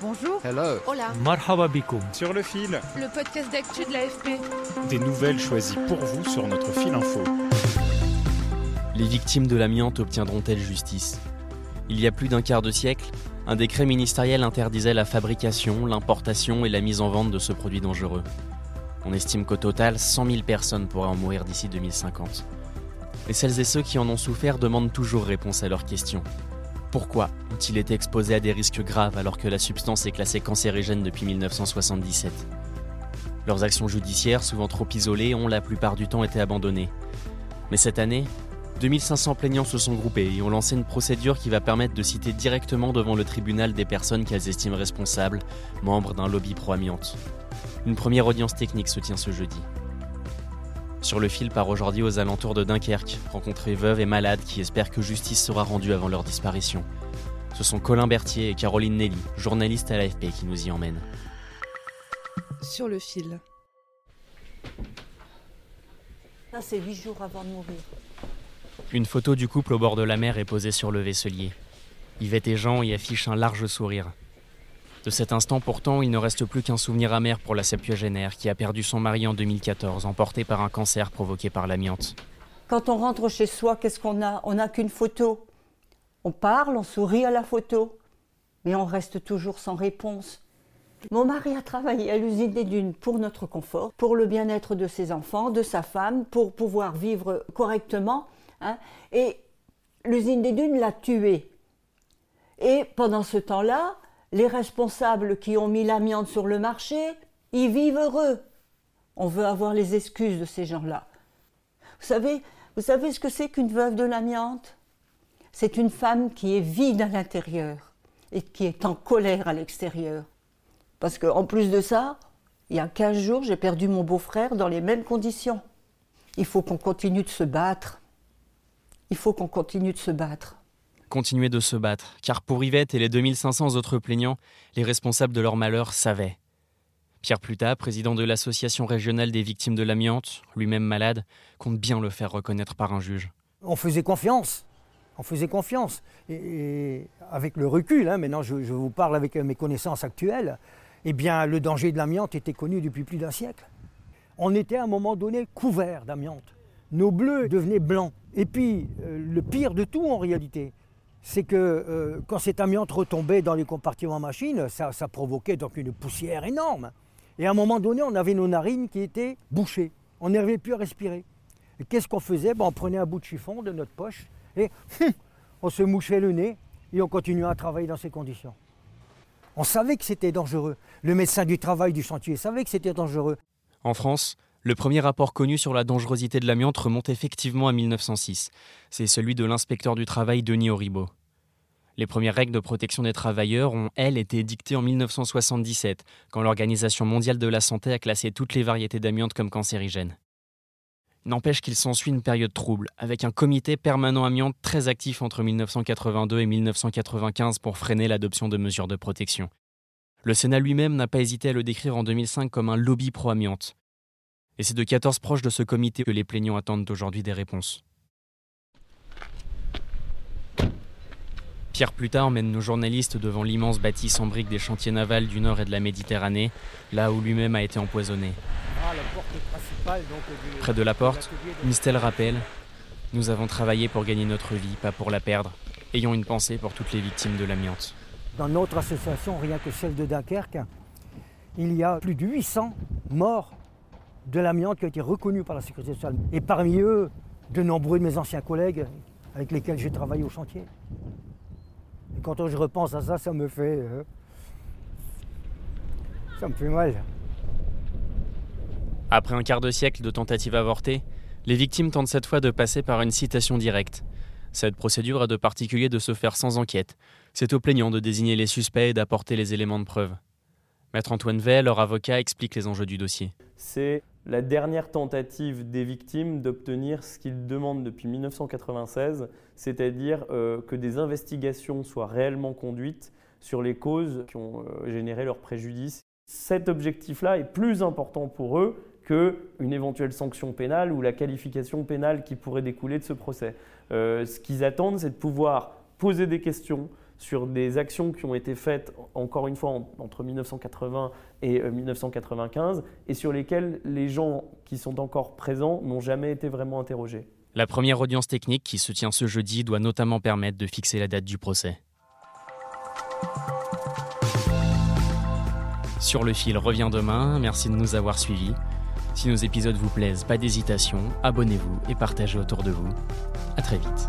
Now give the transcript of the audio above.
Bonjour. Hello. Hola. Marhaba bikoum. Sur le fil, Le podcast d'actu de l'AFP. des nouvelles choisies pour vous sur notre fil info. Les victimes de l'amiante obtiendront-elles justice? Il y a plus d'un quart de siècle, un décret ministériel interdisait la fabrication, l'importation et la mise en vente de ce produit dangereux. On estime qu'au total, 100 000 personnes pourraient en mourir d'ici 2050. Et celles et ceux qui en ont souffert demandent toujours réponse à leurs questions. Pourquoi ont-ils été exposés à des risques graves alors que la substance est classée cancérigène depuis 1977 Leurs actions judiciaires, souvent trop isolées, ont la plupart du temps été abandonnées. Mais cette année, 2500 plaignants se sont groupés et ont lancé une procédure qui va permettre de citer directement devant le tribunal des personnes qu'elles estiment responsables, membres d'un lobby pro-amiante. Une première audience technique se tient ce jeudi. Sur le fil part aujourd'hui aux alentours de Dunkerque, rencontrer veuves et malades qui espèrent que justice sera rendue avant leur disparition. Ce sont Colin Berthier et Caroline Nelly, journalistes à l'AFP, qui nous y emmènent. Sur le fil. Ça, c'est huit jours avant de mourir. Une photo du couple au bord de la mer est posée sur le vaisselier. Yvette et Jean y affichent un large sourire. De cet instant pourtant, il ne reste plus qu'un souvenir amer pour la septuagénaire qui a perdu son mari en 2014, emporté par un cancer provoqué par l'amiante. Quand on rentre chez soi, qu'est-ce qu'on a? On n'a qu'une photo. On parle, on sourit à la photo, mais on reste toujours sans réponse. Mon mari a travaillé à l'usine des dunes pour notre confort, pour le bien-être de ses enfants, de sa femme, pour pouvoir vivre correctement. hein. Et l'usine des dunes l'a tué. Et pendant ce temps-là, les responsables qui ont mis l'amiante sur le marché, ils vivent heureux. On veut avoir les excuses de ces gens-là. Vous savez, vous savez ce que c'est qu'une veuve de l'amiante? C'est une femme qui est vide à l'intérieur et qui est en colère à l'extérieur. Parce qu'en plus de ça, il y a 15 jours, j'ai perdu mon beau-frère dans les mêmes conditions. Il faut qu'on continue de se battre. Il faut qu'on continue de se battre. Continuer de se battre, car pour Yvette et les 2500 autres plaignants, les responsables de leur malheur savaient. Pierre Plutat, président de l'association régionale des victimes de l'amiante, lui-même malade, compte bien le faire reconnaître par un juge. On faisait confiance. On faisait confiance. Et, avec le recul, hein, maintenant je, vous parle avec mes connaissances actuelles, eh bien le danger de l'amiante était connu depuis plus d'un siècle. On était à un moment donné couverts d'amiante. Nos bleus devenaient blancs. Et puis euh, le pire de tout en réalité, c'est que euh, quand cette amiante retombait dans les compartiments machines, ça, ça provoquait donc une poussière énorme. Et à un moment donné, on avait nos narines qui étaient bouchées. On n'arrivait plus à respirer. Et qu'est-ce qu'on faisait? Ben, On prenait un bout de chiffon de notre poche et hum, on se mouchait le nez et on continuait à travailler dans ces conditions. On savait que c'était dangereux. Le médecin du travail du chantier savait que c'était dangereux. En France, le premier rapport connu sur la dangerosité de l'amiante remonte effectivement à 1906. C'est celui de l'inspecteur du travail Denis Auribeau. Les premières règles de protection des travailleurs ont, elles, été dictées en 1977, quand l'Organisation mondiale de la santé a classé toutes les variétés d'amiante comme cancérigènes. N'empêche qu'il s'ensuit une période trouble, avec un comité permanent amiante très actif entre 1982 et 1995 pour freiner l'adoption de mesures de protection. Le Sénat lui-même n'a pas hésité à le décrire en 2005 comme un lobby pro-amiante. Et c'est de 14 proches de ce comité que les plaignants attendent aujourd'hui des réponses. Pierre Plutat emmène nos journalistes devant l'immense bâtisse en briques des chantiers navals du nord et de la Méditerranée, là où lui-même a été empoisonné. Près de la porte, stèle rappelle Nous avons travaillé pour gagner notre vie, pas pour la perdre. Ayons une pensée pour toutes les victimes de l'amiante. Dans notre association, rien que celle de Dunkerque, il y a plus de 800 morts de l'amiante qui ont été reconnus par la sécurité sociale. Et parmi eux, de nombreux de mes anciens collègues avec lesquels j'ai travaillé au chantier. Et quand je repense à ça, ça me fait. euh, ça me fait mal. Après un quart de siècle de tentatives avortées, les victimes tentent cette fois de passer par une citation directe. Cette procédure a de particulier de se faire sans enquête. C'est au plaignant de désigner les suspects et d'apporter les éléments de preuve. Maître Antoine Vey, leur avocat, explique les enjeux du dossier. C'est la dernière tentative des victimes d'obtenir ce qu'ils demandent depuis 1996, c'est-à-dire euh, que des investigations soient réellement conduites sur les causes qui ont euh, généré leur préjudice. Cet objectif-là est plus important pour eux qu'une éventuelle sanction pénale ou la qualification pénale qui pourrait découler de ce procès. Euh, ce qu'ils attendent, c'est de pouvoir poser des questions sur des actions qui ont été faites, encore une fois, entre 1980 et 1995, et sur lesquelles les gens qui sont encore présents n'ont jamais été vraiment interrogés. La première audience technique qui se tient ce jeudi doit notamment permettre de fixer la date du procès. Sur le fil revient demain, merci de nous avoir suivis. Si nos épisodes vous plaisent, pas d'hésitation, abonnez-vous et partagez autour de vous. À très vite.